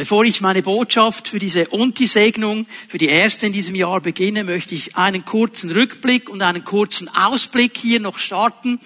Bevor ich meine Botschaft für diese Unti-Segnung, für die erste in diesem Jahr beginne, möchte ich einen kurzen Rückblick und einen kurzen Ausblick hier noch starten.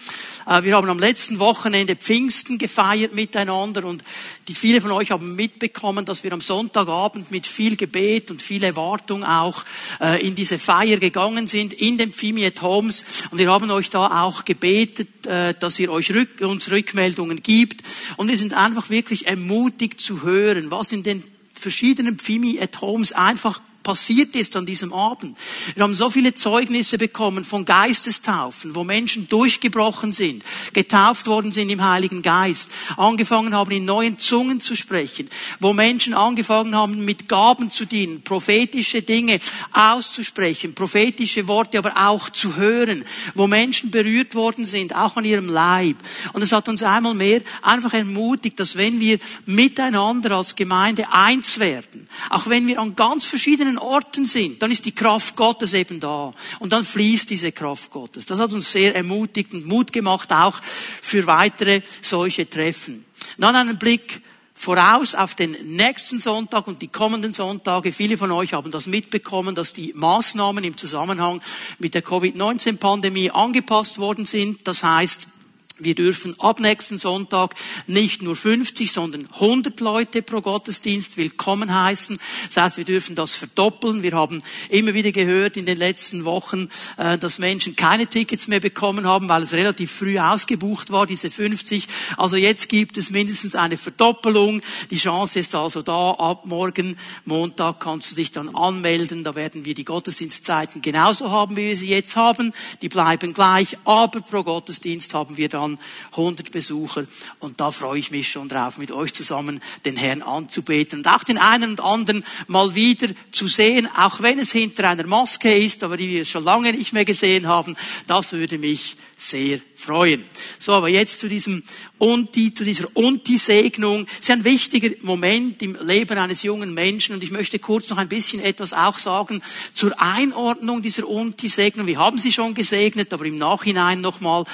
Äh, wir haben am letzten Wochenende Pfingsten gefeiert miteinander und die viele von euch haben mitbekommen, dass wir am Sonntagabend mit viel Gebet und viel Erwartung auch äh, in diese Feier gegangen sind, in den Pfimiet Homes. Und wir haben euch da auch gebetet, äh, dass ihr euch uns Rückmeldungen gibt. Und wir sind einfach wirklich ermutigt zu hören, was in den verschiedenen Pfimi at Homes einfach passiert ist an diesem Abend. Wir haben so viele Zeugnisse bekommen von Geistestaufen, wo Menschen durchgebrochen sind, getauft worden sind im Heiligen Geist, angefangen haben in neuen Zungen zu sprechen, wo Menschen angefangen haben mit Gaben zu dienen, prophetische Dinge auszusprechen, prophetische Worte aber auch zu hören, wo Menschen berührt worden sind, auch an ihrem Leib. Und es hat uns einmal mehr einfach ermutigt, dass wenn wir miteinander als Gemeinde eins werden, auch wenn wir an ganz verschiedenen verschiedenen Orten sind, dann ist die Kraft Gottes eben da. Und dann fließt diese Kraft Gottes. Das hat uns sehr ermutigt und Mut gemacht, auch für weitere solche Treffen. Dann einen Blick voraus auf den nächsten Sonntag und die kommenden Sonntage. Viele von euch haben das mitbekommen, dass die Maßnahmen im Zusammenhang mit der Covid-19-Pandemie angepasst worden sind. Das heißt, wir dürfen ab nächsten Sonntag nicht nur 50, sondern 100 Leute pro Gottesdienst willkommen heißen. Das heißt, wir dürfen das verdoppeln. Wir haben immer wieder gehört in den letzten Wochen, äh, dass Menschen keine Tickets mehr bekommen haben, weil es relativ früh ausgebucht war, diese 50. Also jetzt gibt es mindestens eine Verdoppelung. Die Chance ist also da. Ab morgen, Montag, kannst du dich dann anmelden. Da werden wir die Gottesdienstzeiten genauso haben, wie wir sie jetzt haben. Die bleiben gleich. Aber pro Gottesdienst haben wir dann dann 100 Besucher. Und da freue ich mich schon drauf, mit euch zusammen den Herrn anzubeten und auch den einen und anderen mal wieder zu sehen, auch wenn es hinter einer Maske ist, aber die wir schon lange nicht mehr gesehen haben. Das würde mich sehr freuen. So, aber jetzt zu diesem Unti, zu dieser Unti-Segnung. Das ist ein wichtiger Moment im Leben eines jungen Menschen und ich möchte kurz noch ein bisschen etwas auch sagen zur Einordnung dieser Unti-Segnung. Wir haben sie schon gesegnet, aber im Nachhinein nochmal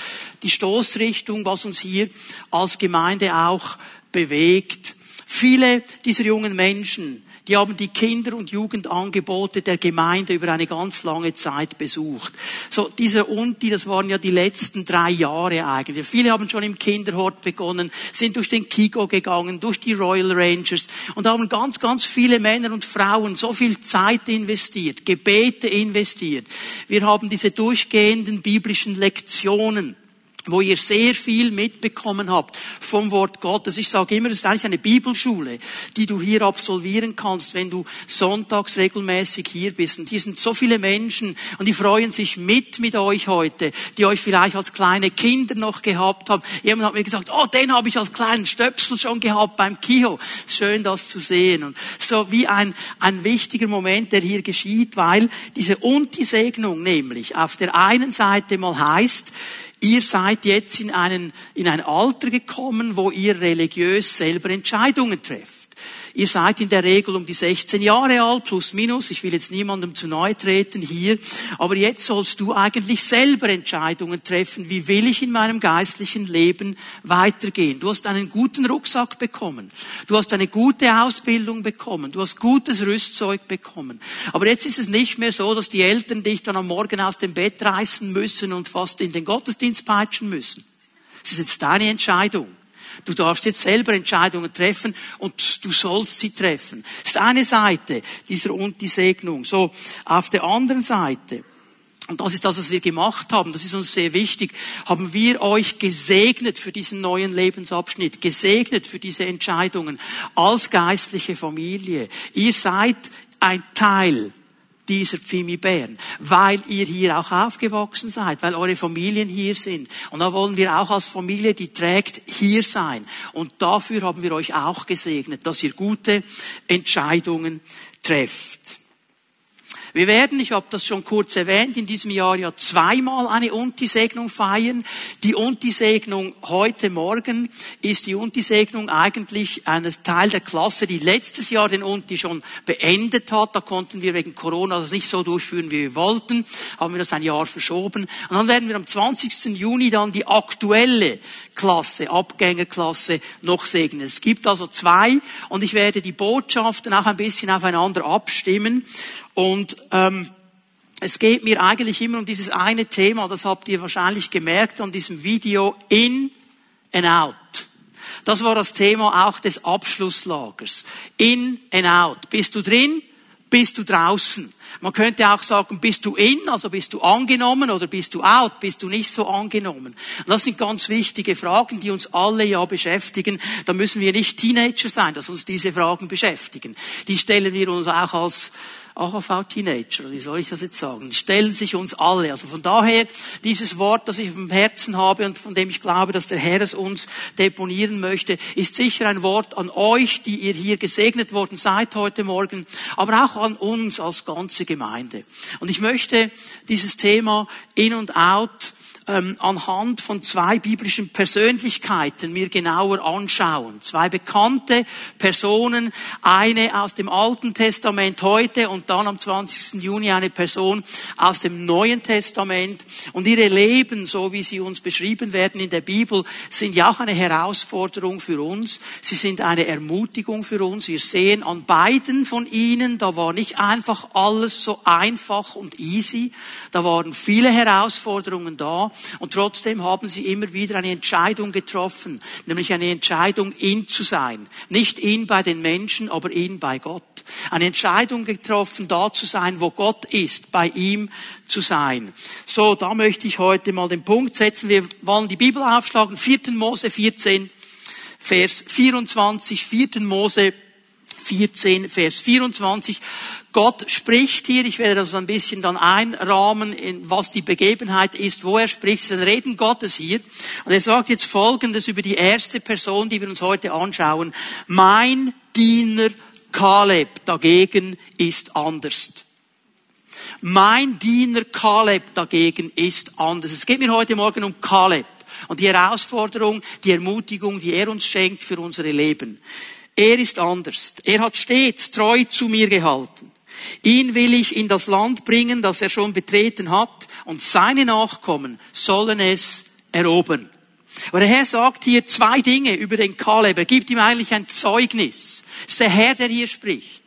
die Stoßrichtung, was uns hier als Gemeinde auch bewegt. Viele dieser jungen Menschen, die haben die Kinder- und Jugendangebote der Gemeinde über eine ganz lange Zeit besucht. So, diese Unti, das waren ja die letzten drei Jahre eigentlich. Viele haben schon im Kinderhort begonnen, sind durch den Kigo gegangen, durch die Royal Rangers und haben ganz, ganz viele Männer und Frauen so viel Zeit investiert, Gebete investiert. Wir haben diese durchgehenden biblischen Lektionen wo ihr sehr viel mitbekommen habt vom Wort Gottes. Ich sage immer, es ist eigentlich eine Bibelschule, die du hier absolvieren kannst, wenn du sonntags regelmäßig hier bist. Und hier sind so viele Menschen und die freuen sich mit mit euch heute, die euch vielleicht als kleine Kinder noch gehabt haben. Jemand hat mir gesagt, oh, den habe ich als kleinen Stöpsel schon gehabt beim Kio. Schön, das zu sehen. Und so wie ein, ein wichtiger Moment, der hier geschieht, weil diese Unti-Segnung nämlich auf der einen Seite mal heißt, Ihr seid jetzt in, einen, in ein Alter gekommen, wo ihr religiös selber Entscheidungen trefft. Ihr seid in der Regel um die 16 Jahre alt, plus minus. Ich will jetzt niemandem zu nahe treten hier. Aber jetzt sollst du eigentlich selber Entscheidungen treffen. Wie will ich in meinem geistlichen Leben weitergehen? Du hast einen guten Rucksack bekommen. Du hast eine gute Ausbildung bekommen. Du hast gutes Rüstzeug bekommen. Aber jetzt ist es nicht mehr so, dass die Eltern dich dann am Morgen aus dem Bett reißen müssen und fast in den Gottesdienst peitschen müssen. Es ist jetzt deine Entscheidung. Du darfst jetzt selber Entscheidungen treffen und du sollst sie treffen. Das ist eine Seite dieser und die Segnung. So, auf der anderen Seite, und das ist das, was wir gemacht haben, das ist uns sehr wichtig, haben wir euch gesegnet für diesen neuen Lebensabschnitt, gesegnet für diese Entscheidungen als geistliche Familie. Ihr seid ein Teil dieser Pfimi Bern, weil ihr hier auch aufgewachsen seid, weil eure Familien hier sind. Und da wollen wir auch als Familie, die trägt, hier sein. Und dafür haben wir euch auch gesegnet, dass ihr gute Entscheidungen trefft. Wir werden, ich habe das schon kurz erwähnt, in diesem Jahr ja zweimal eine Unti-Segnung feiern. Die Unti-Segnung heute Morgen ist die Unti-Segnung eigentlich ein Teil der Klasse, die letztes Jahr den Unti schon beendet hat. Da konnten wir wegen Corona das nicht so durchführen, wie wir wollten. Haben wir das ein Jahr verschoben. Und dann werden wir am 20. Juni dann die aktuelle Klasse, Abgängerklasse noch segnen. Es gibt also zwei und ich werde die Botschaften auch ein bisschen aufeinander abstimmen. Und ähm, es geht mir eigentlich immer um dieses eine Thema, das habt ihr wahrscheinlich gemerkt an diesem Video, in and out. Das war das Thema auch des Abschlusslagers. In and out. Bist du drin? Bist du draußen? Man könnte auch sagen, bist du in, also bist du angenommen oder bist du out, bist du nicht so angenommen. Das sind ganz wichtige Fragen, die uns alle ja beschäftigen. Da müssen wir nicht Teenager sein, dass uns diese Fragen beschäftigen. Die stellen wir uns auch als AHV-Teenager, wie soll ich das jetzt sagen, stellen sich uns alle. Also von daher, dieses Wort, das ich dem Herzen habe und von dem ich glaube, dass der Herr es uns deponieren möchte, ist sicher ein Wort an euch, die ihr hier gesegnet worden seid heute Morgen, aber auch an uns als ganze Gemeinde. Und ich möchte dieses Thema In und Out ähm, anhand von zwei biblischen Persönlichkeiten mir genauer anschauen. Zwei bekannte Personen, eine aus dem Alten Testament heute und dann am 20. Juni eine Person aus dem Neuen Testament. Und ihre Leben, so wie sie uns beschrieben werden in der Bibel, sind ja auch eine Herausforderung für uns. Sie sind eine Ermutigung für uns. Wir sehen an beiden von ihnen, da war nicht einfach alles so einfach und easy. Da waren viele Herausforderungen da. Und trotzdem haben sie immer wieder eine Entscheidung getroffen, nämlich eine Entscheidung, in zu sein. Nicht in bei den Menschen, aber in bei Gott. Eine Entscheidung getroffen, da zu sein, wo Gott ist, bei ihm zu sein. So, da möchte ich heute mal den Punkt setzen. Wir wollen die Bibel aufschlagen. 4. Mose 14, Vers 24. 4. Mose 14, Vers 24. Gott spricht hier, ich werde das ein bisschen dann einrahmen, in was die Begebenheit ist, wo er spricht, es ist ein Reden Gottes hier. Und er sagt jetzt Folgendes über die erste Person, die wir uns heute anschauen. Mein Diener Kaleb dagegen ist anders. Mein Diener Kaleb dagegen ist anders. Es geht mir heute Morgen um Kaleb und die Herausforderung, die Ermutigung, die er uns schenkt für unsere Leben. Er ist anders. Er hat stets treu zu mir gehalten. Ihn will ich in das Land bringen, das er schon betreten hat, und seine Nachkommen sollen es erobern. Aber der Herr sagt hier zwei Dinge über den Kaleb. Er gibt ihm eigentlich ein Zeugnis. Es ist der Herr, der hier spricht.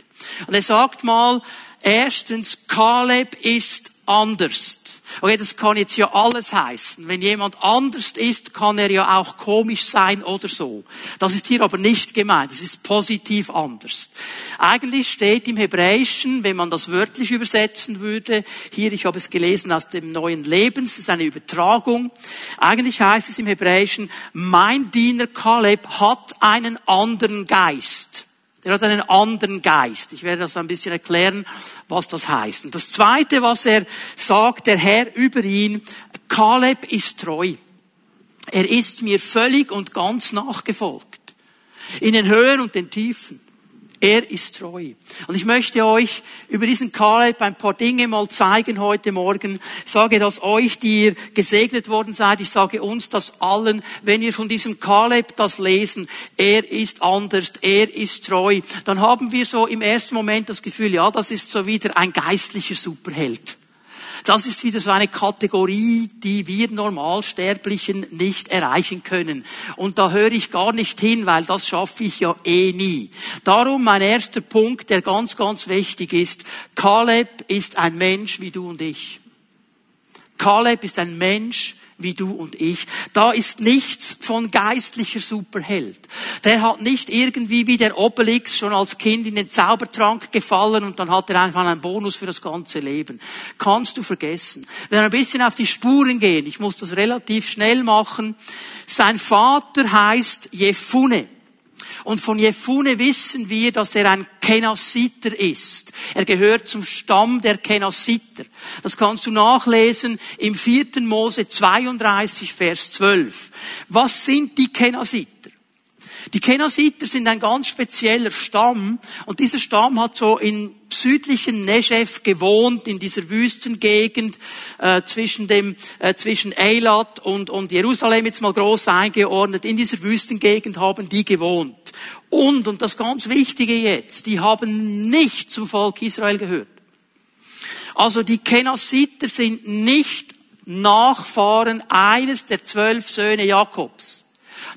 Und er sagt mal, erstens, Kaleb ist anders. Okay, das kann jetzt ja alles heißen. Wenn jemand anders ist, kann er ja auch komisch sein oder so. Das ist hier aber nicht gemeint. Es ist positiv anders. Eigentlich steht im Hebräischen, wenn man das wörtlich übersetzen würde, hier, ich habe es gelesen aus dem neuen Lebens, das ist eine Übertragung. Eigentlich heißt es im Hebräischen, mein Diener Kaleb hat einen anderen Geist. Er hat einen anderen Geist. Ich werde das ein bisschen erklären, was das heißt. Und das Zweite, was er sagt, der Herr über ihn, Kaleb ist treu. Er ist mir völlig und ganz nachgefolgt. In den Höhen und den Tiefen. Er ist treu. Und ich möchte euch über diesen Kaleb ein paar Dinge mal zeigen heute Morgen. Ich sage das euch, die ihr gesegnet worden seid. Ich sage uns das allen, wenn ihr von diesem Kaleb das lesen, er ist anders, er ist treu, dann haben wir so im ersten Moment das Gefühl, ja, das ist so wieder ein geistlicher Superheld. Das ist wieder so eine Kategorie, die wir Normalsterblichen nicht erreichen können. Und da höre ich gar nicht hin, weil das schaffe ich ja eh nie. Darum mein erster Punkt, der ganz, ganz wichtig ist. Kaleb ist ein Mensch wie du und ich. Kaleb ist ein Mensch, wie du und ich. Da ist nichts von geistlicher Superheld. Der hat nicht irgendwie wie der Obelix schon als Kind in den Zaubertrank gefallen und dann hat er einfach einen Bonus für das ganze Leben. Kannst du vergessen. Wenn wir ein bisschen auf die Spuren gehen, ich muss das relativ schnell machen. Sein Vater heißt Jefune. Und von Jefune wissen wir, dass er ein Kenasiter ist. Er gehört zum Stamm der Kenasiter. Das kannst du nachlesen im 4. Mose 32, Vers 12. Was sind die Kenasiter? Die Kenasiter sind ein ganz spezieller Stamm und dieser Stamm hat so in südlichen Negev gewohnt, in dieser Wüstengegend äh, zwischen dem äh, zwischen Eilat und und Jerusalem jetzt mal groß eingeordnet. In dieser Wüstengegend haben die gewohnt. Und und das ganz Wichtige jetzt, die haben nicht zum Volk Israel gehört. Also die Kenasiter sind nicht Nachfahren eines der zwölf Söhne Jakobs.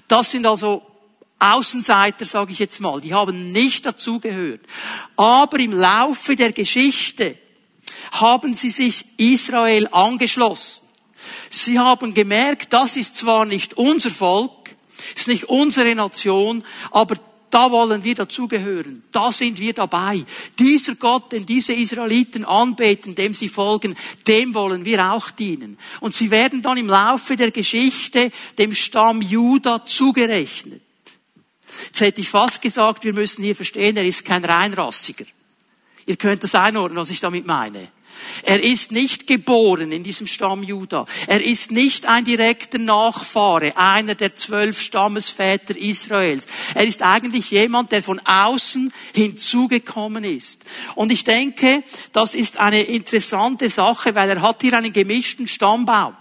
Das sind also Außenseiter, sage ich jetzt mal, die haben nicht dazugehört. Aber im Laufe der Geschichte haben sie sich Israel angeschlossen. Sie haben gemerkt, das ist zwar nicht unser Volk, ist nicht unsere Nation, aber da wollen wir dazugehören. Da sind wir dabei. Dieser Gott, den diese Israeliten anbeten, dem sie folgen, dem wollen wir auch dienen. Und sie werden dann im Laufe der Geschichte dem Stamm Juda zugerechnet. Jetzt hätte ich fast gesagt, wir müssen hier verstehen, er ist kein Reinrassiger. Ihr könnt das einordnen, was ich damit meine. Er ist nicht geboren in diesem Stamm Juda. Er ist nicht ein direkter Nachfahre, einer der zwölf Stammesväter Israels. Er ist eigentlich jemand, der von außen hinzugekommen ist. Und ich denke, das ist eine interessante Sache, weil er hat hier einen gemischten Stammbaum.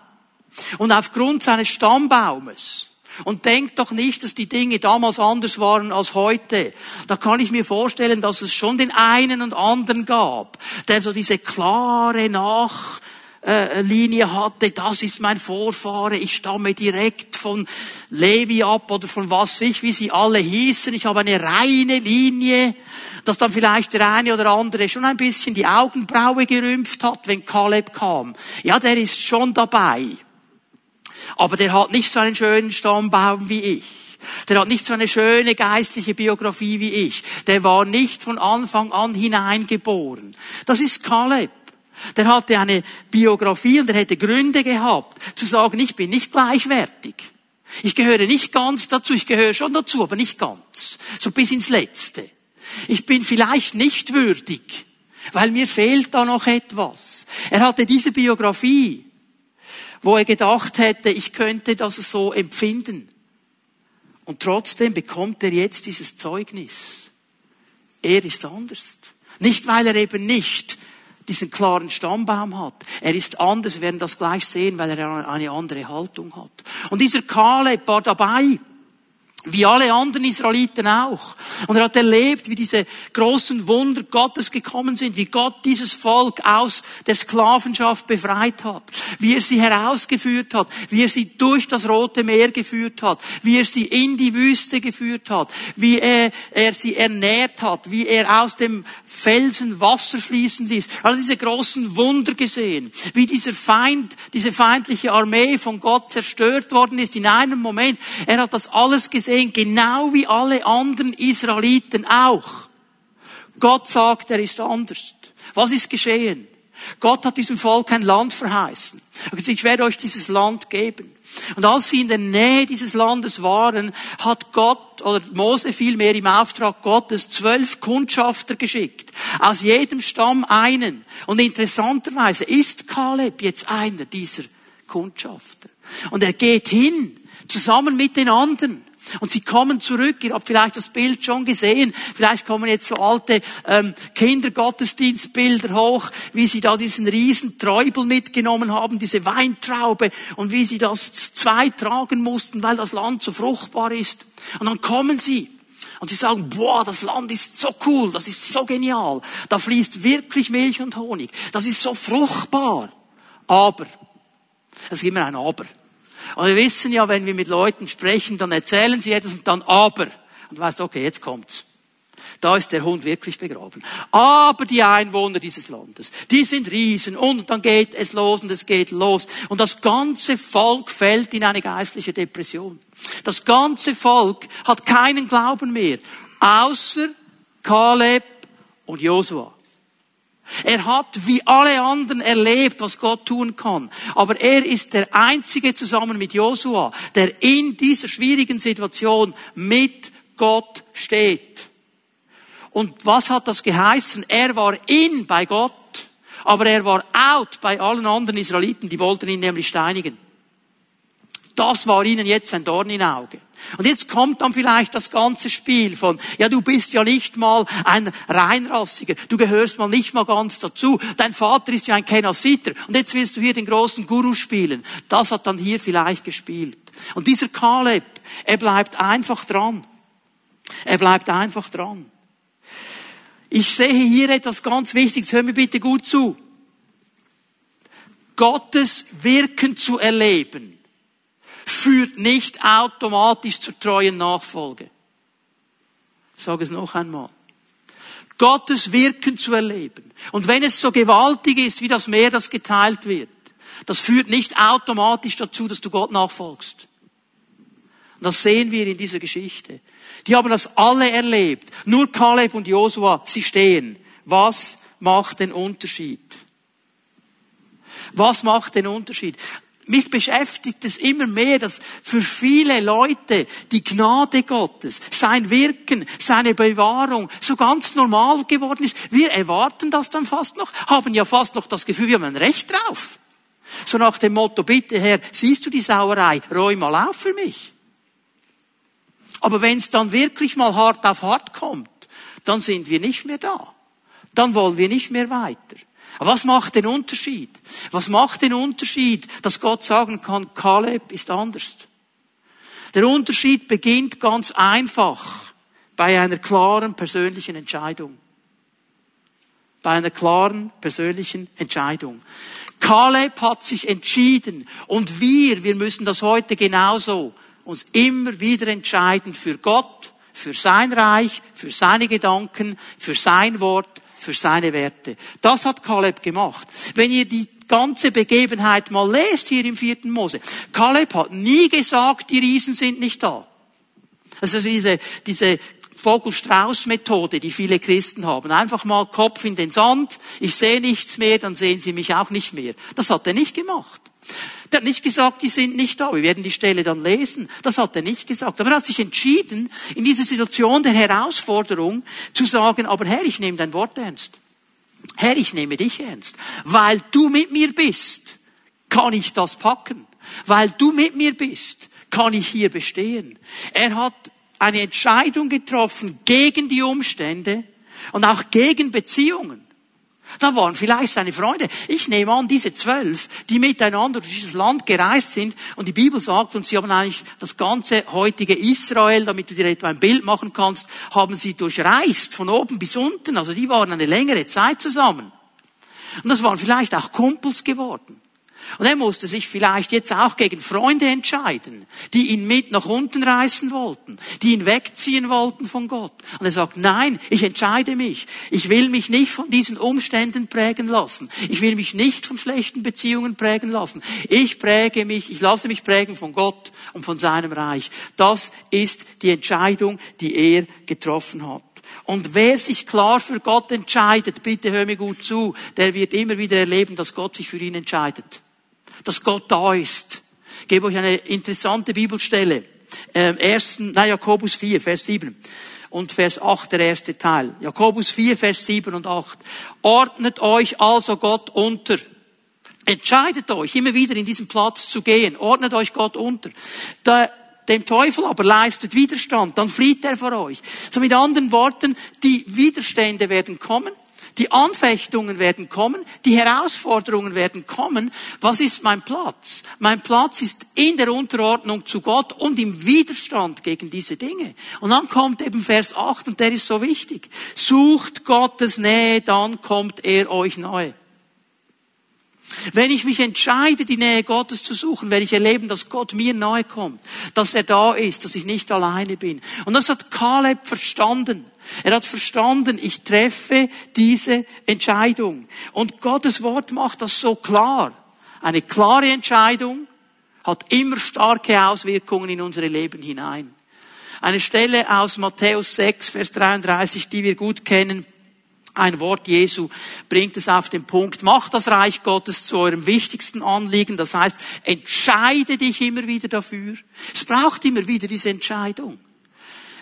Und aufgrund seines Stammbaumes und denkt doch nicht, dass die Dinge damals anders waren als heute. Da kann ich mir vorstellen, dass es schon den einen und anderen gab, der so diese klare Nachlinie hatte, das ist mein Vorfahre, ich stamme direkt von Levi ab oder von was ich, wie sie alle hießen, ich habe eine reine Linie, dass dann vielleicht der eine oder andere schon ein bisschen die Augenbraue gerümpft hat, wenn Kaleb kam. Ja, der ist schon dabei. Aber der hat nicht so einen schönen Stammbaum wie ich. Der hat nicht so eine schöne geistliche Biografie wie ich. Der war nicht von Anfang an hineingeboren. Das ist Kaleb. Der hatte eine Biografie und er hätte Gründe gehabt, zu sagen, ich bin nicht gleichwertig. Ich gehöre nicht ganz dazu, ich gehöre schon dazu, aber nicht ganz. So bis ins Letzte. Ich bin vielleicht nicht würdig, weil mir fehlt da noch etwas. Er hatte diese Biografie wo er gedacht hätte, ich könnte das so empfinden. Und trotzdem bekommt er jetzt dieses Zeugnis. Er ist anders. Nicht, weil er eben nicht diesen klaren Stammbaum hat. Er ist anders, wir werden das gleich sehen, weil er eine andere Haltung hat. Und dieser Kaleb war dabei. Wie alle anderen Israeliten auch. Und er hat erlebt, wie diese großen Wunder Gottes gekommen sind, wie Gott dieses Volk aus der Sklavenschaft befreit hat, wie er sie herausgeführt hat, wie er sie durch das Rote Meer geführt hat, wie er sie in die Wüste geführt hat, wie er, er sie ernährt hat, wie er aus dem Felsen Wasser fließen ließ. All diese großen Wunder gesehen, wie dieser Feind, diese feindliche Armee von Gott zerstört worden ist in einem Moment. Er hat das alles gesehen gesehen, genau wie alle anderen Israeliten auch. Gott sagt, er ist anders. Was ist geschehen? Gott hat diesem Volk ein Land verheißen. Ich werde euch dieses Land geben. Und als sie in der Nähe dieses Landes waren, hat Gott, oder Mose vielmehr im Auftrag Gottes, zwölf Kundschafter geschickt. Aus jedem Stamm einen. Und interessanterweise ist Kaleb jetzt einer dieser Kundschafter. Und er geht hin, zusammen mit den anderen. Und sie kommen zurück. Ihr habt vielleicht das Bild schon gesehen. Vielleicht kommen jetzt so alte ähm, Kindergottesdienstbilder hoch, wie sie da diesen riesen Träubel mitgenommen haben, diese Weintraube, und wie sie das zwei tragen mussten, weil das Land so fruchtbar ist. Und dann kommen sie. Und sie sagen, boah, das Land ist so cool, das ist so genial. Da fließt wirklich Milch und Honig. Das ist so fruchtbar. Aber, es gibt immer ein Aber. Und wir wissen ja, wenn wir mit Leuten sprechen, dann erzählen sie etwas und dann aber. Und du weißt, okay, jetzt kommt's. Da ist der Hund wirklich begraben. Aber die Einwohner dieses Landes, die sind Riesen und dann geht es los und es geht los. Und das ganze Volk fällt in eine geistliche Depression. Das ganze Volk hat keinen Glauben mehr, außer Kaleb und Josua. Er hat wie alle anderen erlebt, was Gott tun kann. Aber er ist der Einzige zusammen mit Josua, der in dieser schwierigen Situation mit Gott steht. Und was hat das geheißen? Er war in bei Gott, aber er war out bei allen anderen Israeliten, die wollten ihn nämlich steinigen. Das war ihnen jetzt ein Dorn im Auge. Und jetzt kommt dann vielleicht das ganze Spiel von, ja, du bist ja nicht mal ein Reinrassiger, du gehörst mal nicht mal ganz dazu, dein Vater ist ja ein Kenasiter und jetzt willst du hier den großen Guru spielen. Das hat dann hier vielleicht gespielt. Und dieser Kaleb, er bleibt einfach dran. Er bleibt einfach dran. Ich sehe hier etwas ganz Wichtiges, hör mir bitte gut zu. Gottes Wirken zu erleben führt nicht automatisch zur treuen Nachfolge. Ich sage es noch einmal. Gottes Wirken zu erleben. Und wenn es so gewaltig ist, wie das Meer, das geteilt wird, das führt nicht automatisch dazu, dass du Gott nachfolgst. Und das sehen wir in dieser Geschichte. Die haben das alle erlebt. Nur Kaleb und Josua, sie stehen. Was macht den Unterschied? Was macht den Unterschied? Mich beschäftigt es immer mehr, dass für viele Leute die Gnade Gottes, sein Wirken, seine Bewahrung so ganz normal geworden ist. Wir erwarten das dann fast noch, haben ja fast noch das Gefühl, wir haben ein Recht drauf. So nach dem Motto, bitte Herr, siehst du die Sauerei, räum mal auf für mich. Aber wenn es dann wirklich mal hart auf hart kommt, dann sind wir nicht mehr da. Dann wollen wir nicht mehr weiter. Aber was macht den Unterschied? Was macht den Unterschied, dass Gott sagen kann, Kaleb ist anders? Der Unterschied beginnt ganz einfach bei einer klaren persönlichen Entscheidung. Bei einer klaren persönlichen Entscheidung. Kaleb hat sich entschieden und wir, wir müssen das heute genauso uns immer wieder entscheiden für Gott, für sein Reich, für seine Gedanken, für sein Wort, für seine Werte. Das hat Kaleb gemacht. Wenn ihr die ganze Begebenheit mal lest hier im vierten Mose, Kaleb hat nie gesagt, die Riesen sind nicht da. Also diese, diese Vogelstrauß-Methode, die viele Christen haben. Einfach mal Kopf in den Sand, ich sehe nichts mehr, dann sehen sie mich auch nicht mehr. Das hat er nicht gemacht. Der hat nicht gesagt, die sind nicht da. Wir werden die Stelle dann lesen. Das hat er nicht gesagt. Aber er hat sich entschieden, in dieser Situation der Herausforderung zu sagen, aber Herr, ich nehme dein Wort ernst. Herr, ich nehme dich ernst. Weil du mit mir bist, kann ich das packen. Weil du mit mir bist, kann ich hier bestehen. Er hat eine Entscheidung getroffen gegen die Umstände und auch gegen Beziehungen. Da waren vielleicht seine Freunde. Ich nehme an, diese zwölf, die miteinander durch dieses Land gereist sind, und die Bibel sagt, und sie haben eigentlich das ganze heutige Israel, damit du dir etwa ein Bild machen kannst, haben sie durchreist, von oben bis unten. Also die waren eine längere Zeit zusammen. Und das waren vielleicht auch Kumpels geworden. Und er musste sich vielleicht jetzt auch gegen Freunde entscheiden, die ihn mit nach unten reißen wollten, die ihn wegziehen wollten von Gott. Und er sagt, nein, ich entscheide mich. Ich will mich nicht von diesen Umständen prägen lassen. Ich will mich nicht von schlechten Beziehungen prägen lassen. Ich präge mich, ich lasse mich prägen von Gott und von seinem Reich. Das ist die Entscheidung, die er getroffen hat. Und wer sich klar für Gott entscheidet, bitte hör mir gut zu, der wird immer wieder erleben, dass Gott sich für ihn entscheidet dass Gott da ist. Ich gebe euch eine interessante Bibelstelle. Ähm, ersten, na, Jakobus 4, Vers 7 und Vers 8, der erste Teil. Jakobus 4, Vers 7 und 8. Ordnet euch also Gott unter. Entscheidet euch, immer wieder in diesen Platz zu gehen. Ordnet euch Gott unter. Da, dem Teufel aber leistet Widerstand, dann flieht er vor euch. So mit anderen Worten, die Widerstände werden kommen, die Anfechtungen werden kommen, die Herausforderungen werden kommen. Was ist mein Platz? Mein Platz ist in der Unterordnung zu Gott und im Widerstand gegen diese Dinge. Und dann kommt eben Vers 8 und der ist so wichtig. Sucht Gottes Nähe, dann kommt er euch nahe. Wenn ich mich entscheide, die Nähe Gottes zu suchen, werde ich erleben, dass Gott mir nahe kommt, dass er da ist, dass ich nicht alleine bin. Und das hat Kaleb verstanden. Er hat verstanden, ich treffe diese Entscheidung. Und Gottes Wort macht das so klar. Eine klare Entscheidung hat immer starke Auswirkungen in unsere Leben hinein. Eine Stelle aus Matthäus 6, Vers 33, die wir gut kennen. Ein Wort Jesu bringt es auf den Punkt. Macht das Reich Gottes zu eurem wichtigsten Anliegen. Das heißt, entscheide dich immer wieder dafür. Es braucht immer wieder diese Entscheidung.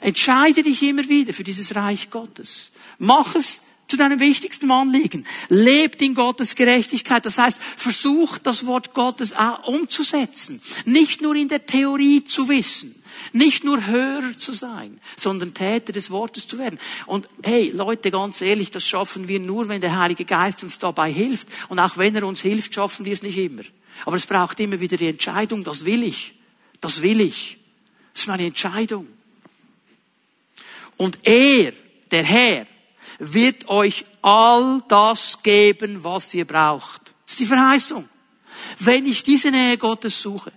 Entscheide dich immer wieder für dieses Reich Gottes. Mach es zu deinem wichtigsten Anliegen. Lebt in Gottes Gerechtigkeit. Das heißt, versucht das Wort Gottes umzusetzen. Nicht nur in der Theorie zu wissen. Nicht nur Hörer zu sein, sondern Täter des Wortes zu werden. Und hey, Leute, ganz ehrlich, das schaffen wir nur, wenn der Heilige Geist uns dabei hilft. Und auch wenn er uns hilft, schaffen wir es nicht immer. Aber es braucht immer wieder die Entscheidung, das will ich. Das will ich. Das ist meine Entscheidung. Und er, der Herr, wird euch all das geben, was ihr braucht. Das ist die Verheißung. Wenn ich diese Nähe Gottes suche,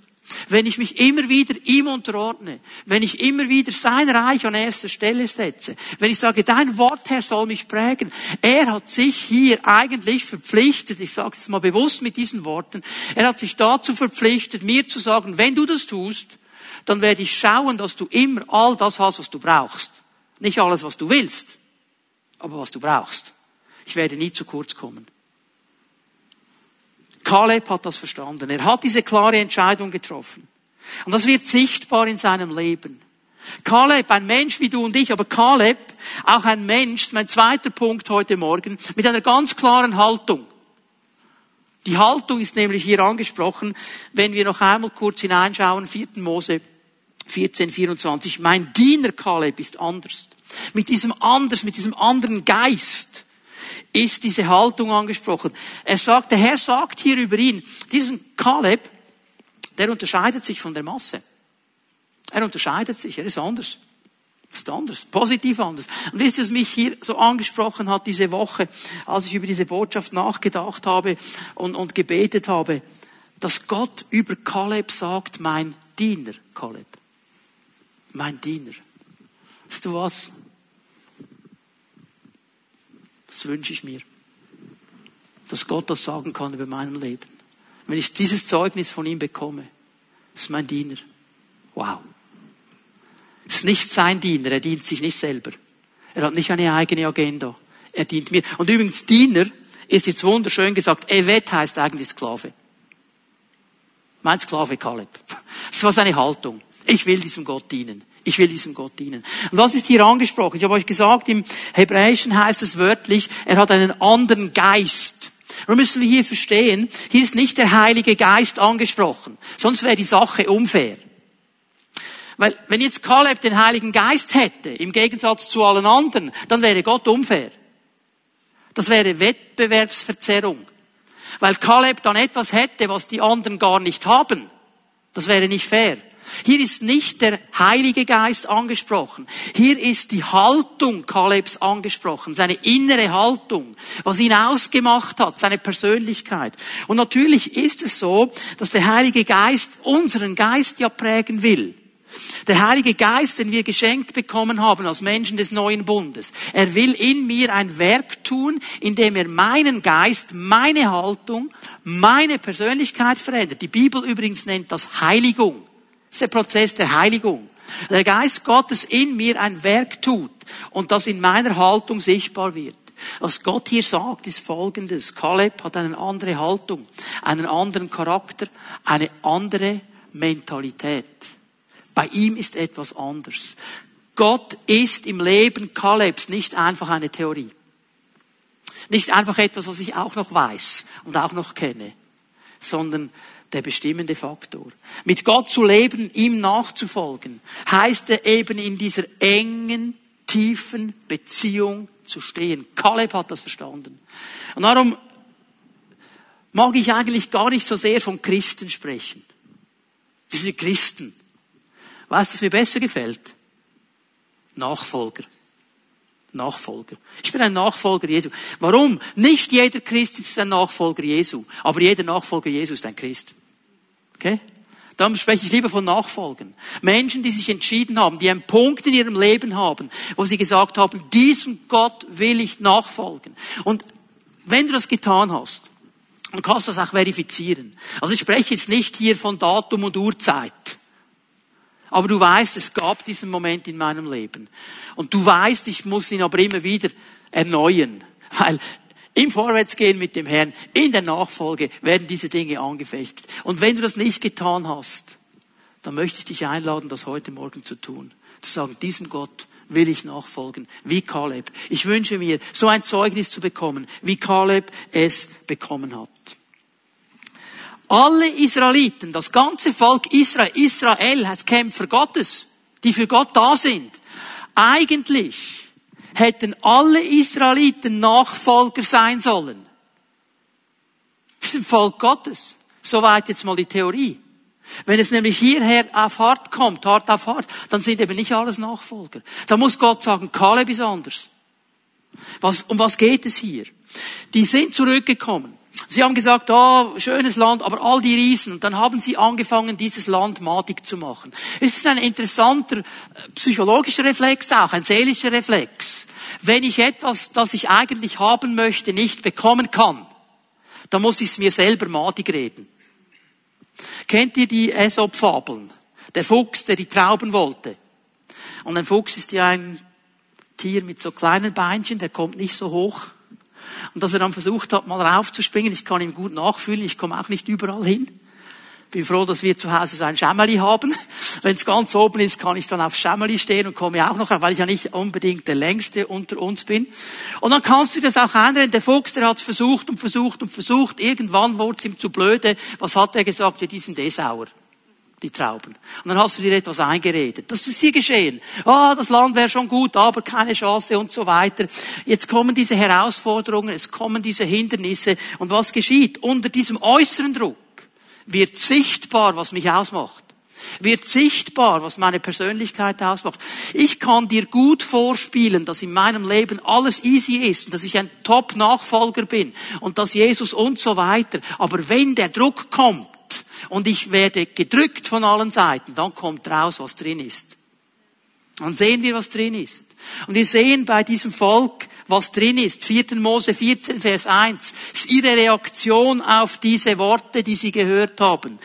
wenn ich mich immer wieder ihm unterordne, wenn ich immer wieder sein Reich an erster Stelle setze, wenn ich sage, dein Wort, Herr, soll mich prägen. Er hat sich hier eigentlich verpflichtet, ich sage es mal bewusst mit diesen Worten, er hat sich dazu verpflichtet, mir zu sagen, wenn du das tust, dann werde ich schauen, dass du immer all das hast, was du brauchst. Nicht alles, was du willst, aber was du brauchst. Ich werde nie zu kurz kommen. Kaleb hat das verstanden. Er hat diese klare Entscheidung getroffen. Und das wird sichtbar in seinem Leben. Kaleb, ein Mensch wie du und ich, aber Kaleb, auch ein Mensch, mein zweiter Punkt heute Morgen, mit einer ganz klaren Haltung. Die Haltung ist nämlich hier angesprochen, wenn wir noch einmal kurz hineinschauen, 4. Mose 14, 24. Mein Diener Kaleb ist anders. Mit diesem anders, mit diesem anderen Geist ist diese Haltung angesprochen. Er sagt, der Herr sagt hier über ihn, diesen Kaleb, der unterscheidet sich von der Masse. Er unterscheidet sich, er ist anders. Ist anders, positiv anders. Und wisst ihr, was mich hier so angesprochen hat diese Woche, als ich über diese Botschaft nachgedacht habe und, und gebetet habe, dass Gott über Kaleb sagt, mein Diener Kaleb. Mein Diener. Weißt du was? Das wünsche ich mir. Dass Gott das sagen kann über meinem Leben. Wenn ich dieses Zeugnis von ihm bekomme, ist mein Diener. Wow. Ist nicht sein Diener, er dient sich nicht selber. Er hat nicht eine eigene Agenda. Er dient mir. Und übrigens, Diener ist jetzt wunderschön gesagt, Evet heißt eigentlich Sklave. Mein Sklave Kaleb. Das war seine Haltung. Ich will diesem Gott dienen. Ich will diesem Gott dienen. Und was ist hier angesprochen? Ich habe euch gesagt, im Hebräischen heißt es wörtlich, er hat einen anderen Geist. Warum müssen wir hier verstehen, hier ist nicht der Heilige Geist angesprochen. Sonst wäre die Sache unfair. Weil, wenn jetzt Kaleb den Heiligen Geist hätte, im Gegensatz zu allen anderen, dann wäre Gott unfair. Das wäre Wettbewerbsverzerrung. Weil Kaleb dann etwas hätte, was die anderen gar nicht haben. Das wäre nicht fair. Hier ist nicht der Heilige Geist angesprochen. Hier ist die Haltung Kalebs angesprochen, seine innere Haltung, was ihn ausgemacht hat, seine Persönlichkeit. Und natürlich ist es so, dass der Heilige Geist unseren Geist ja prägen will. Der Heilige Geist, den wir geschenkt bekommen haben als Menschen des neuen Bundes, er will in mir ein Werk tun, indem er meinen Geist, meine Haltung, meine Persönlichkeit verändert. Die Bibel übrigens nennt das Heiligung der Prozess der Heiligung. Der Geist Gottes in mir ein Werk tut und das in meiner Haltung sichtbar wird. Was Gott hier sagt, ist folgendes. Kaleb hat eine andere Haltung, einen anderen Charakter, eine andere Mentalität. Bei ihm ist etwas anders. Gott ist im Leben Kalebs nicht einfach eine Theorie. Nicht einfach etwas, was ich auch noch weiß und auch noch kenne, sondern der bestimmende Faktor. Mit Gott zu leben, ihm nachzufolgen, heißt er eben in dieser engen, tiefen Beziehung zu stehen. Kaleb hat das verstanden. Und darum mag ich eigentlich gar nicht so sehr von Christen sprechen. Diese Christen. Weißt du, was mir besser gefällt? Nachfolger. Nachfolger. Ich bin ein Nachfolger Jesu. Warum? Nicht jeder Christ ist ein Nachfolger Jesu, aber jeder Nachfolger Jesu ist ein Christ. Okay? Darum spreche ich lieber von Nachfolgen. Menschen, die sich entschieden haben, die einen Punkt in ihrem Leben haben, wo sie gesagt haben, diesem Gott will ich nachfolgen. Und wenn du das getan hast, dann kannst du das auch verifizieren. Also ich spreche jetzt nicht hier von Datum und Uhrzeit. Aber du weißt, es gab diesen Moment in meinem Leben. Und du weißt, ich muss ihn aber immer wieder erneuern. Weil im Vorwärtsgehen mit dem Herrn, in der Nachfolge werden diese Dinge angefechtet. Und wenn du das nicht getan hast, dann möchte ich dich einladen, das heute Morgen zu tun. Zu sagen, diesem Gott will ich nachfolgen, wie Kaleb. Ich wünsche mir, so ein Zeugnis zu bekommen, wie Kaleb es bekommen hat. Alle Israeliten, das ganze Volk Israel, Israel als Kämpfer Gottes, die für Gott da sind, eigentlich hätten alle Israeliten Nachfolger sein sollen. Das ist ein Volk Gottes. Soweit jetzt mal die Theorie. Wenn es nämlich hierher auf hart kommt, hart auf hart, dann sind eben nicht alles Nachfolger. Da muss Gott sagen, Kaleb ist anders. Was, um was geht es hier? Die sind zurückgekommen. Sie haben gesagt, oh, schönes Land, aber all die Riesen. Und dann haben sie angefangen, dieses Land matig zu machen. Es ist ein interessanter äh, psychologischer Reflex auch, ein seelischer Reflex. Wenn ich etwas, das ich eigentlich haben möchte, nicht bekommen kann, dann muss ich es mir selber matig reden. Kennt ihr die Aesop-Fabeln? Der Fuchs, der die Trauben wollte. Und ein Fuchs ist ja ein Tier mit so kleinen Beinchen, der kommt nicht so hoch. Und dass er dann versucht hat, mal raufzuspringen, ich kann ihm gut nachfühlen, ich komme auch nicht überall hin. Bin froh, dass wir zu Hause so ein Schämmeli haben. Wenn es ganz oben ist, kann ich dann auf Schämmeli stehen und komme auch noch rauf, weil ich ja nicht unbedingt der Längste unter uns bin. Und dann kannst du das auch einrennen. Der Fuchs, der hat es versucht und versucht und versucht. Irgendwann wurde es ihm zu blöde. Was hat er gesagt? Ja, die sind eh sauer die Trauben. Und dann hast du dir etwas eingeredet. Das ist hier geschehen. Ah, oh, das Land wäre schon gut, aber keine Chance und so weiter. Jetzt kommen diese Herausforderungen, es kommen diese Hindernisse. Und was geschieht? Unter diesem äußeren Druck wird sichtbar, was mich ausmacht. Wird sichtbar, was meine Persönlichkeit ausmacht. Ich kann dir gut vorspielen, dass in meinem Leben alles easy ist, dass ich ein Top-Nachfolger bin und dass Jesus und so weiter. Aber wenn der Druck kommt und ich werde gedrückt von allen Seiten, dann kommt raus, was drin ist. Dann sehen wir, was drin ist. Und wir sehen bei diesem Volk, was drin ist. 4. Mose 14, Vers 1. Das ist ihre Reaktion auf diese Worte, die sie gehört haben.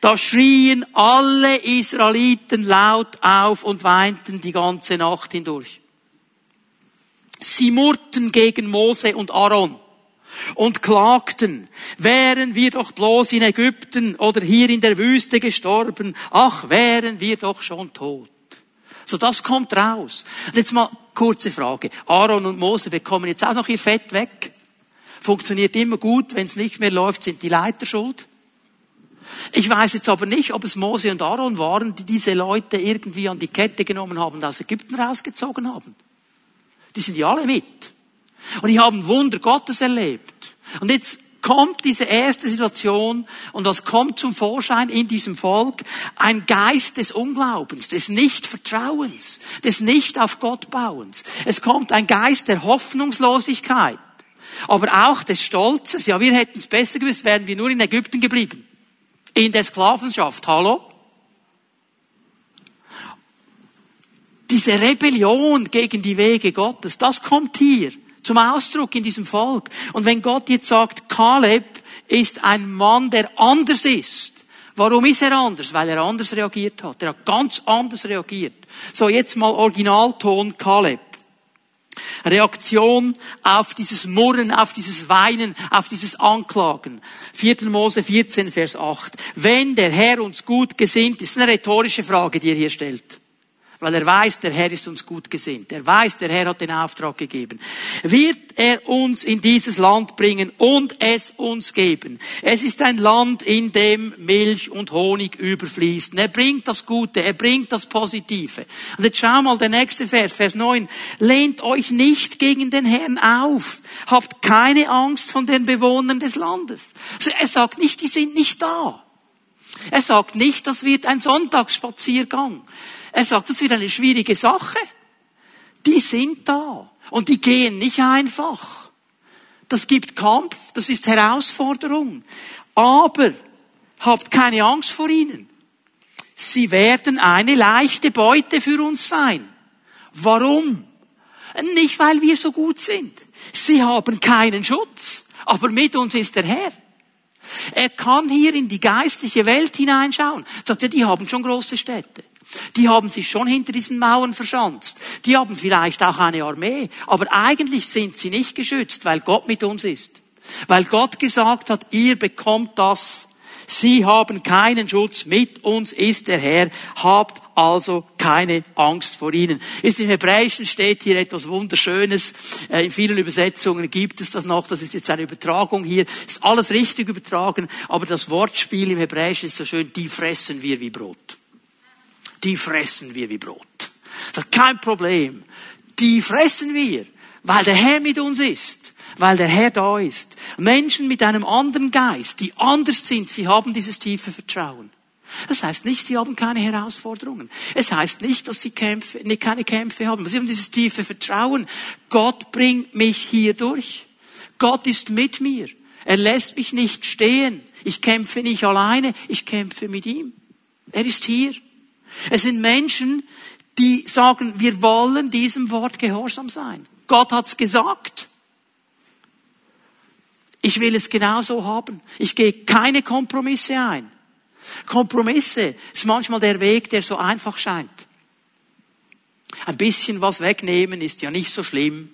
Da schrien alle Israeliten laut auf und weinten die ganze Nacht hindurch. Sie murrten gegen Mose und Aaron und klagten, wären wir doch bloß in Ägypten oder hier in der Wüste gestorben, ach, wären wir doch schon tot. So, das kommt raus. Und jetzt mal kurze Frage. Aaron und Mose bekommen jetzt auch noch ihr Fett weg. Funktioniert immer gut. Wenn es nicht mehr läuft, sind die Leiter schuld. Ich weiß jetzt aber nicht, ob es Mose und Aaron waren, die diese Leute irgendwie an die Kette genommen haben und aus Ägypten rausgezogen haben. Die sind ja alle mit. Und die haben Wunder Gottes erlebt. Und jetzt kommt diese erste Situation und was kommt zum Vorschein in diesem Volk? Ein Geist des Unglaubens, des Nichtvertrauens, des Nicht auf Gott bauens. Es kommt ein Geist der Hoffnungslosigkeit, aber auch des Stolzes. Ja, wir hätten es besser gewusst, wären wir nur in Ägypten geblieben. In der Sklavenschaft. Hallo? Diese Rebellion gegen die Wege Gottes, das kommt hier zum Ausdruck in diesem Volk. Und wenn Gott jetzt sagt, Kaleb ist ein Mann, der anders ist, Warum ist er anders? Weil er anders reagiert hat. Er hat ganz anders reagiert. So, jetzt mal Originalton Kaleb. Reaktion auf dieses Murren, auf dieses Weinen, auf dieses Anklagen. 4. Mose 14, Vers 8. Wenn der Herr uns gut gesinnt, ist eine rhetorische Frage, die er hier stellt weil er weiß, der Herr ist uns gut gesinnt. Er weiß, der Herr hat den Auftrag gegeben. Wird er uns in dieses Land bringen und es uns geben? Es ist ein Land, in dem Milch und Honig überfließt. er bringt das Gute, er bringt das Positive. Und jetzt schau mal der nächste Vers, Vers 9. Lehnt euch nicht gegen den Herrn auf. Habt keine Angst von den Bewohnern des Landes. Er sagt nicht, die sind nicht da. Er sagt nicht, das wird ein Sonntagsspaziergang. Er sagt, das wird eine schwierige Sache. Die sind da. Und die gehen nicht einfach. Das gibt Kampf, das ist Herausforderung. Aber habt keine Angst vor ihnen. Sie werden eine leichte Beute für uns sein. Warum? Nicht, weil wir so gut sind. Sie haben keinen Schutz. Aber mit uns ist der Herr. Er kann hier in die geistliche Welt hineinschauen. Sagt er, die haben schon große Städte. Die haben sich schon hinter diesen Mauern verschanzt. Die haben vielleicht auch eine Armee. Aber eigentlich sind sie nicht geschützt, weil Gott mit uns ist. Weil Gott gesagt hat, ihr bekommt das. Sie haben keinen Schutz. Mit uns ist der Herr. Habt also keine Angst vor ihnen. Ist im Hebräischen steht hier etwas Wunderschönes. Äh, in vielen Übersetzungen gibt es das noch. Das ist jetzt eine Übertragung hier. Ist alles richtig übertragen. Aber das Wortspiel im Hebräischen ist so schön. Die fressen wir wie Brot. Die fressen wir wie Brot. Ist kein Problem. Die fressen wir, weil der Herr mit uns ist weil der Herr da ist. Menschen mit einem anderen Geist, die anders sind, sie haben dieses tiefe Vertrauen. Das heißt nicht, sie haben keine Herausforderungen. Es heißt nicht, dass sie Kämpfe, nee, keine Kämpfe haben. Sie haben dieses tiefe Vertrauen. Gott bringt mich hier durch. Gott ist mit mir. Er lässt mich nicht stehen. Ich kämpfe nicht alleine, ich kämpfe mit ihm. Er ist hier. Es sind Menschen, die sagen, wir wollen diesem Wort gehorsam sein. Gott hat's gesagt. Ich will es genauso haben. Ich gehe keine Kompromisse ein. Kompromisse ist manchmal der Weg, der so einfach scheint. Ein bisschen was wegnehmen ist ja nicht so schlimm.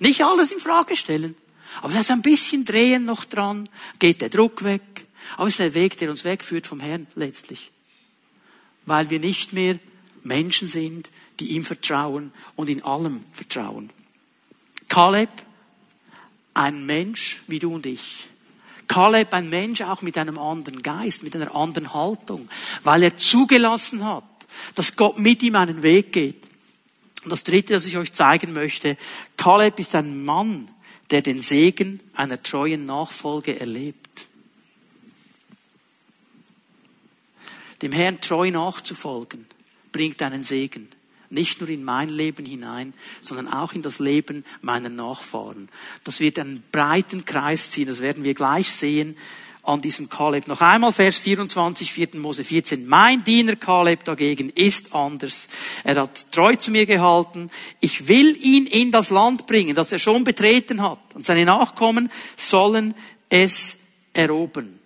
Nicht alles in Frage stellen. Aber da ist ein bisschen Drehen noch dran, geht der Druck weg. Aber es ist der Weg, der uns wegführt vom Herrn letztlich. Weil wir nicht mehr Menschen sind, die ihm vertrauen und in allem vertrauen. Kaleb ein Mensch wie du und ich. Kaleb ein Mensch auch mit einem anderen Geist, mit einer anderen Haltung, weil er zugelassen hat, dass Gott mit ihm einen Weg geht. Und das Dritte, das ich euch zeigen möchte, Kaleb ist ein Mann, der den Segen einer treuen Nachfolge erlebt. Dem Herrn treu nachzufolgen, bringt einen Segen. Nicht nur in mein Leben hinein, sondern auch in das Leben meiner Nachfahren. Das wird einen breiten Kreis ziehen, das werden wir gleich sehen an diesem Kaleb. Noch einmal Vers 24, 4. Mose 14. Mein Diener Kaleb dagegen ist anders. Er hat treu zu mir gehalten. Ich will ihn in das Land bringen, das er schon betreten hat. Und seine Nachkommen sollen es erobern.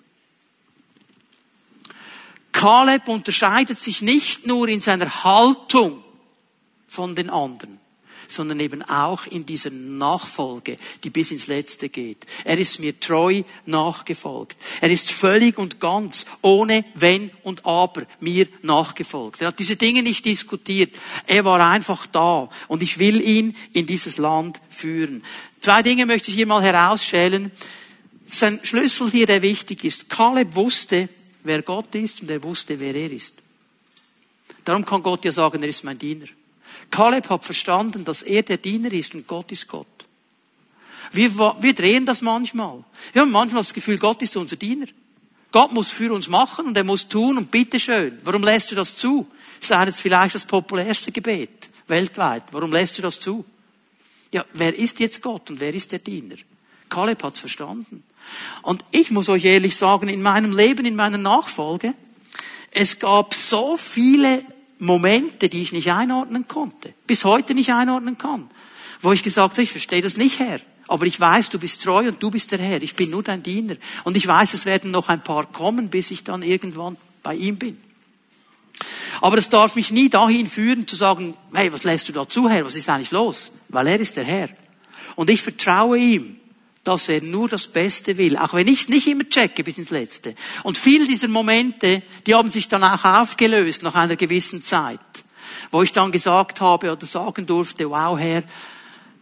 Kaleb unterscheidet sich nicht nur in seiner Haltung, von den anderen, sondern eben auch in dieser Nachfolge, die bis ins Letzte geht. Er ist mir treu nachgefolgt. Er ist völlig und ganz, ohne Wenn und Aber, mir nachgefolgt. Er hat diese Dinge nicht diskutiert. Er war einfach da. Und ich will ihn in dieses Land führen. Zwei Dinge möchte ich hier mal herausschälen. Sein Schlüssel hier, der wichtig ist. Kaleb wusste, wer Gott ist und er wusste, wer er ist. Darum kann Gott ja sagen, er ist mein Diener. Kaleb hat verstanden, dass er der Diener ist und Gott ist Gott. Wir, wir drehen das manchmal. Wir haben manchmal das Gefühl, Gott ist unser Diener. Gott muss für uns machen und er muss tun und bitteschön. Warum lässt du das zu? Das ist eines vielleicht das populärste Gebet weltweit. Warum lässt du das zu? Ja, wer ist jetzt Gott und wer ist der Diener? Kaleb hat's verstanden. Und ich muss euch ehrlich sagen, in meinem Leben, in meiner Nachfolge, es gab so viele Momente, die ich nicht einordnen konnte, bis heute nicht einordnen kann, wo ich gesagt habe, ich verstehe das nicht, Herr. Aber ich weiß, du bist treu und du bist der Herr. Ich bin nur dein Diener. Und ich weiß, es werden noch ein paar kommen, bis ich dann irgendwann bei ihm bin. Aber es darf mich nie dahin führen, zu sagen, hey, was lässt du da zu, Herr? Was ist eigentlich los? Weil er ist der Herr. Und ich vertraue ihm dass er nur das Beste will, auch wenn ich es nicht immer checke bis ins Letzte. Und viele dieser Momente, die haben sich dann auch aufgelöst nach einer gewissen Zeit, wo ich dann gesagt habe oder sagen durfte, wow Herr,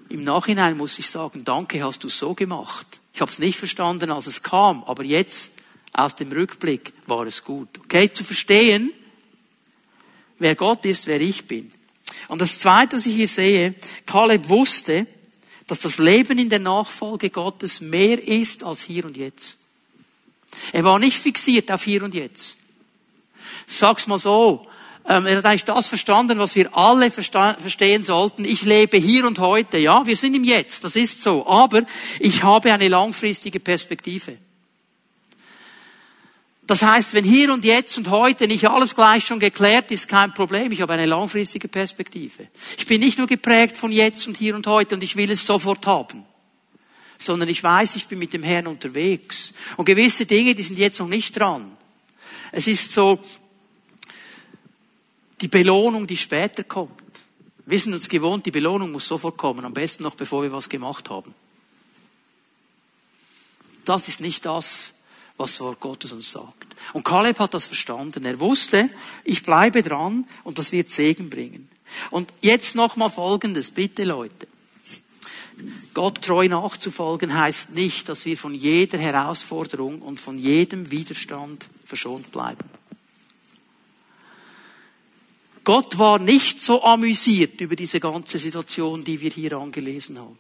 im Nachhinein muss ich sagen, danke, hast du so gemacht. Ich habe es nicht verstanden, als es kam, aber jetzt aus dem Rückblick war es gut. Okay, zu verstehen, wer Gott ist, wer ich bin. Und das Zweite, was ich hier sehe, Kaleb wusste, dass das Leben in der Nachfolge Gottes mehr ist als hier und jetzt. Er war nicht fixiert auf hier und jetzt. Sag's mal so. Ähm, er hat eigentlich das verstanden, was wir alle verstehen sollten. Ich lebe hier und heute. Ja, wir sind im Jetzt. Das ist so. Aber ich habe eine langfristige Perspektive. Das heißt, wenn hier und jetzt und heute nicht alles gleich schon geklärt ist, kein Problem. Ich habe eine langfristige Perspektive. Ich bin nicht nur geprägt von jetzt und hier und heute und ich will es sofort haben, sondern ich weiß, ich bin mit dem Herrn unterwegs. Und gewisse Dinge, die sind jetzt noch nicht dran. Es ist so die Belohnung, die später kommt. Wir sind uns gewohnt, die Belohnung muss sofort kommen, am besten noch bevor wir was gemacht haben. Das ist nicht das, was das Wort Gottes uns sagt. Und Kaleb hat das verstanden. Er wusste, ich bleibe dran und das wird Segen bringen. Und jetzt nochmal Folgendes, bitte Leute. Gott treu nachzufolgen heißt nicht, dass wir von jeder Herausforderung und von jedem Widerstand verschont bleiben. Gott war nicht so amüsiert über diese ganze Situation, die wir hier angelesen haben.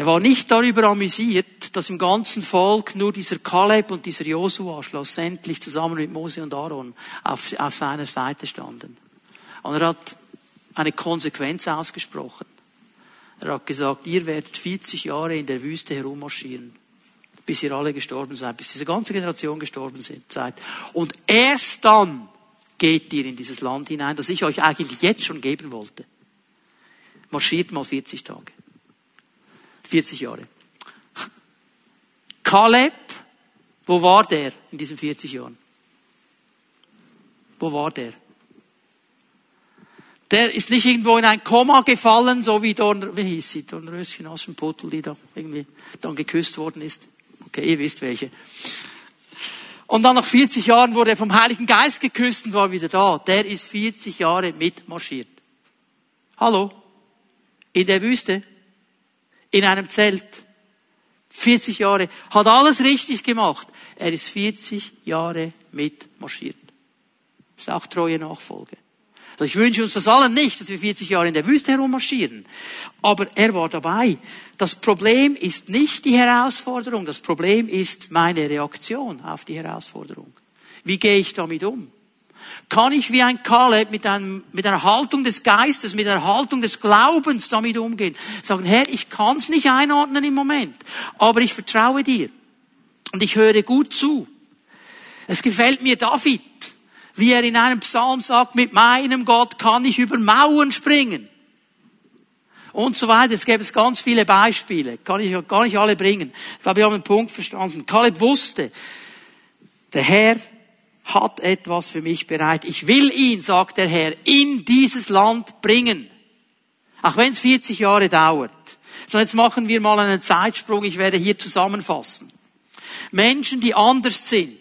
Er war nicht darüber amüsiert, dass im ganzen Volk nur dieser Kaleb und dieser Josua schlussendlich zusammen mit Mose und Aaron auf, auf seiner Seite standen. Und er hat eine Konsequenz ausgesprochen. Er hat gesagt, ihr werdet 40 Jahre in der Wüste herummarschieren, bis ihr alle gestorben seid, bis diese ganze Generation gestorben seid. Und erst dann geht ihr in dieses Land hinein, das ich euch eigentlich jetzt schon geben wollte. Marschiert mal 40 Tage. 40 Jahre. Kaleb, wo war der in diesen 40 Jahren? Wo war der? Der ist nicht irgendwo in ein Koma gefallen, so wie Dorn, wie hieß sie, Dornröschen Aschenputtel, die da irgendwie dann geküsst worden ist. Okay, ihr wisst welche. Und dann nach 40 Jahren wurde er vom Heiligen Geist geküsst und war wieder da. Der ist 40 Jahre mitmarschiert. Hallo? In der Wüste? In einem Zelt? 40 Jahre. Hat alles richtig gemacht. Er ist 40 Jahre mitmarschiert. Ist auch treue Nachfolge. Also ich wünsche uns das allen nicht, dass wir 40 Jahre in der Wüste herummarschieren. Aber er war dabei. Das Problem ist nicht die Herausforderung, das Problem ist meine Reaktion auf die Herausforderung. Wie gehe ich damit um? Kann ich wie ein Kaleb mit, mit einer Haltung des Geistes, mit einer Haltung des Glaubens damit umgehen? Sagen, Herr, ich kann es nicht einordnen im Moment, aber ich vertraue dir. Und ich höre gut zu. Es gefällt mir David wie er in einem Psalm sagt, mit meinem Gott kann ich über Mauern springen. Und so weiter. Es gäbe es ganz viele Beispiele. Kann ich gar nicht alle bringen. Ich glaube, wir haben einen Punkt verstanden. Kaleb wusste, der Herr hat etwas für mich bereit. Ich will ihn, sagt der Herr, in dieses Land bringen. Auch wenn es 40 Jahre dauert. So, jetzt machen wir mal einen Zeitsprung. Ich werde hier zusammenfassen. Menschen, die anders sind,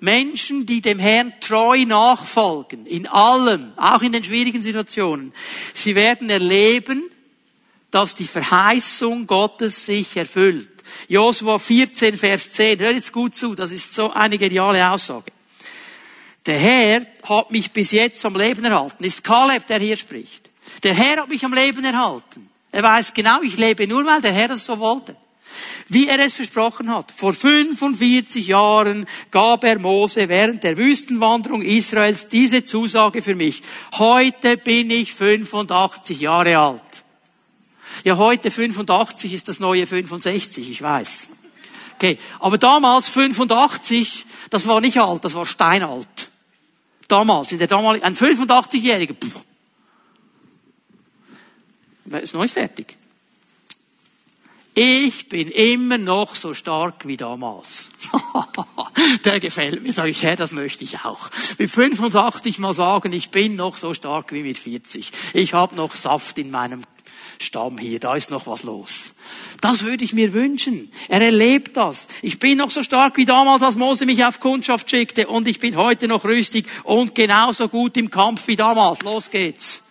Menschen, die dem Herrn treu nachfolgen, in allem, auch in den schwierigen Situationen, sie werden erleben, dass die Verheißung Gottes sich erfüllt. Josua 14, Vers 10. Hör jetzt gut zu, das ist so eine geniale Aussage. Der Herr hat mich bis jetzt am Leben erhalten. Ist Kaleb, der hier spricht. Der Herr hat mich am Leben erhalten. Er weiß genau, ich lebe nur, weil der Herr es so wollte wie er es versprochen hat. Vor 45 Jahren gab er Mose während der Wüstenwanderung Israels diese Zusage für mich. Heute bin ich 85 Jahre alt. Ja, heute 85 ist das neue 65, ich weiß. Okay, aber damals 85, das war nicht alt, das war steinalt. Damals, in der damaligen, ein 85-Jähriger, ist noch nicht fertig. Ich bin immer noch so stark wie damals. Der gefällt mir, sage ich, Herr, das möchte ich auch. Mit 85 mal sagen, ich bin noch so stark wie mit 40. Ich habe noch Saft in meinem Stamm hier, da ist noch was los. Das würde ich mir wünschen. Er erlebt das. Ich bin noch so stark wie damals, als Mose mich auf Kundschaft schickte und ich bin heute noch rüstig und genauso gut im Kampf wie damals. Los geht's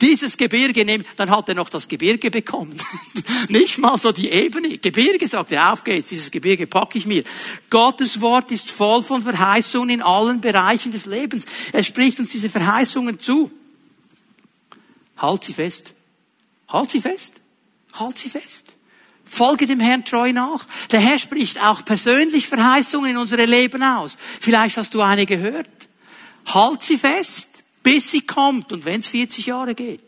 dieses Gebirge nehmen, dann hat er noch das Gebirge bekommen. Nicht mal so die Ebene. Gebirge sagt er, auf geht's, dieses Gebirge packe ich mir. Gottes Wort ist voll von Verheißungen in allen Bereichen des Lebens. Er spricht uns diese Verheißungen zu. Halt sie fest. Halt sie fest. Halt sie fest. Folge dem Herrn treu nach. Der Herr spricht auch persönlich Verheißungen in unsere Leben aus. Vielleicht hast du eine gehört. Halt sie fest bis sie kommt und wenn es 40 Jahre geht.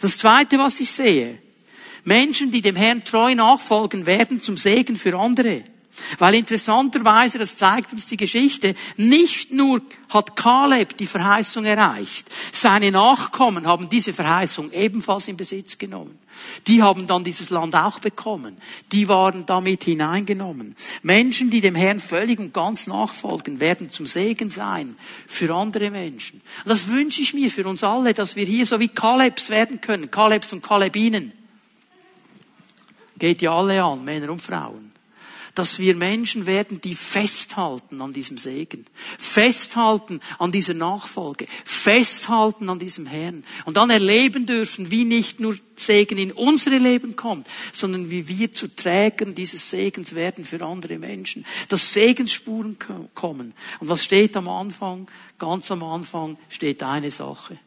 Das Zweite, was ich sehe, Menschen, die dem Herrn treu nachfolgen, werden zum Segen für andere. Weil interessanterweise, das zeigt uns die Geschichte, nicht nur hat Kaleb die Verheißung erreicht, seine Nachkommen haben diese Verheißung ebenfalls in Besitz genommen. Die haben dann dieses Land auch bekommen. Die waren damit hineingenommen. Menschen, die dem Herrn völlig und ganz nachfolgen, werden zum Segen sein für andere Menschen. Und das wünsche ich mir für uns alle, dass wir hier so wie Kalebs werden können. Kalebs und Kalebinen. Geht ja alle an, Männer und Frauen dass wir Menschen werden, die festhalten an diesem Segen, festhalten an dieser Nachfolge, festhalten an diesem Herrn und dann erleben dürfen, wie nicht nur Segen in unsere Leben kommt, sondern wie wir zu Trägern dieses Segens werden für andere Menschen, dass Segensspuren kommen. Und was steht am Anfang? Ganz am Anfang steht eine Sache.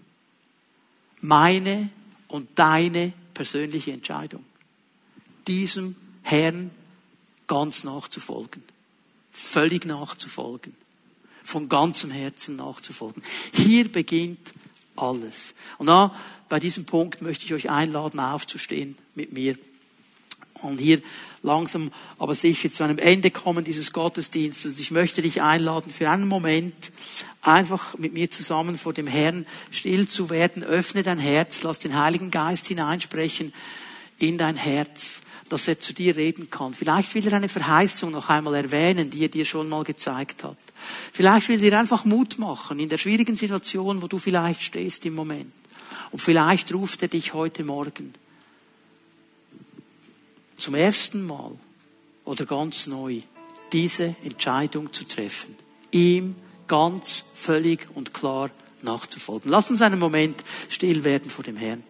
Meine und deine persönliche Entscheidung. Diesem Herrn ganz nachzufolgen. Völlig nachzufolgen. Von ganzem Herzen nachzufolgen. Hier beginnt alles. Und da, bei diesem Punkt möchte ich euch einladen, aufzustehen mit mir. Und hier langsam, aber sicher zu einem Ende kommen dieses Gottesdienstes. Ich möchte dich einladen, für einen Moment einfach mit mir zusammen vor dem Herrn still zu werden. Öffne dein Herz, lass den Heiligen Geist hineinsprechen in dein Herz dass er zu dir reden kann. Vielleicht will er eine Verheißung noch einmal erwähnen, die er dir schon mal gezeigt hat. Vielleicht will er dir einfach Mut machen in der schwierigen Situation, wo du vielleicht stehst im Moment. Und vielleicht ruft er dich heute Morgen zum ersten Mal oder ganz neu diese Entscheidung zu treffen. Ihm ganz völlig und klar nachzufolgen. Lass uns einen Moment still werden vor dem Herrn.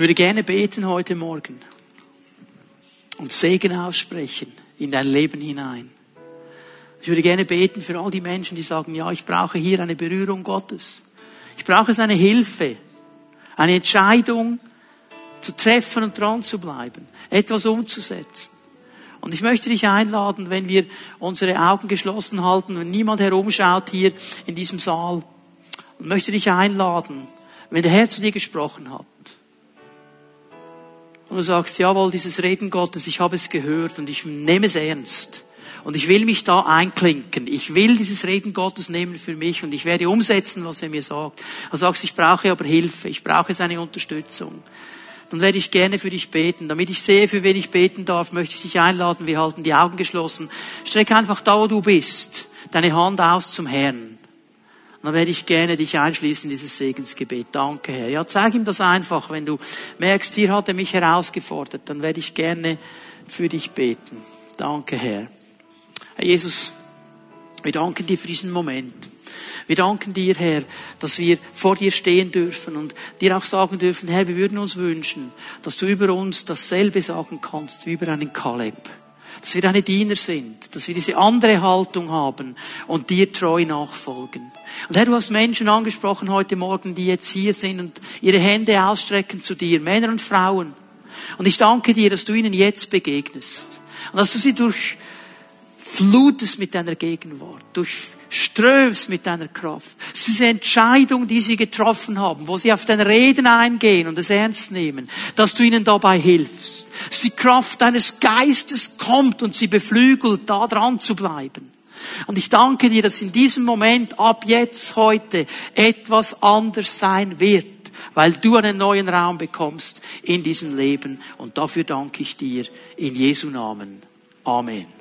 Ich würde gerne beten heute Morgen und Segen aussprechen in dein Leben hinein. Ich würde gerne beten für all die Menschen, die sagen, ja, ich brauche hier eine Berührung Gottes. Ich brauche seine Hilfe, eine Entscheidung zu treffen und dran zu bleiben, etwas umzusetzen. Und ich möchte dich einladen, wenn wir unsere Augen geschlossen halten, wenn niemand herumschaut hier in diesem Saal, und möchte dich einladen, wenn der Herr zu dir gesprochen hat, und du sagst, jawohl, dieses Reden Gottes, ich habe es gehört und ich nehme es ernst. Und ich will mich da einklinken. Ich will dieses Reden Gottes nehmen für mich und ich werde umsetzen, was er mir sagt. Du sagst, ich brauche aber Hilfe, ich brauche seine Unterstützung. Dann werde ich gerne für dich beten. Damit ich sehe, für wen ich beten darf, möchte ich dich einladen. Wir halten die Augen geschlossen. Streck einfach da, wo du bist, deine Hand aus zum Herrn dann werde ich gerne dich einschließen in dieses Segensgebet. Danke, Herr. Ja, zeig ihm das einfach. Wenn du merkst, hier hat er mich herausgefordert, dann werde ich gerne für dich beten. Danke, Herr. Herr Jesus, wir danken dir für diesen Moment. Wir danken dir, Herr, dass wir vor dir stehen dürfen und dir auch sagen dürfen, Herr, wir würden uns wünschen, dass du über uns dasselbe sagen kannst wie über einen Kaleb dass wir deine Diener sind, dass wir diese andere Haltung haben und dir treu nachfolgen. Und Herr, du hast Menschen angesprochen heute Morgen, die jetzt hier sind und ihre Hände ausstrecken zu dir, Männer und Frauen. Und ich danke dir, dass du ihnen jetzt begegnest und dass du sie durchflutest mit deiner Gegenwart, durch strömst mit deiner Kraft. Es ist diese Entscheidung, die sie getroffen haben, wo sie auf dein Reden eingehen und es ernst nehmen, dass du ihnen dabei hilfst. Dass die Kraft deines Geistes kommt und sie beflügelt, da dran zu bleiben. Und ich danke dir, dass in diesem Moment ab jetzt heute etwas anders sein wird, weil du einen neuen Raum bekommst in diesem Leben. Und dafür danke ich dir in Jesu Namen. Amen.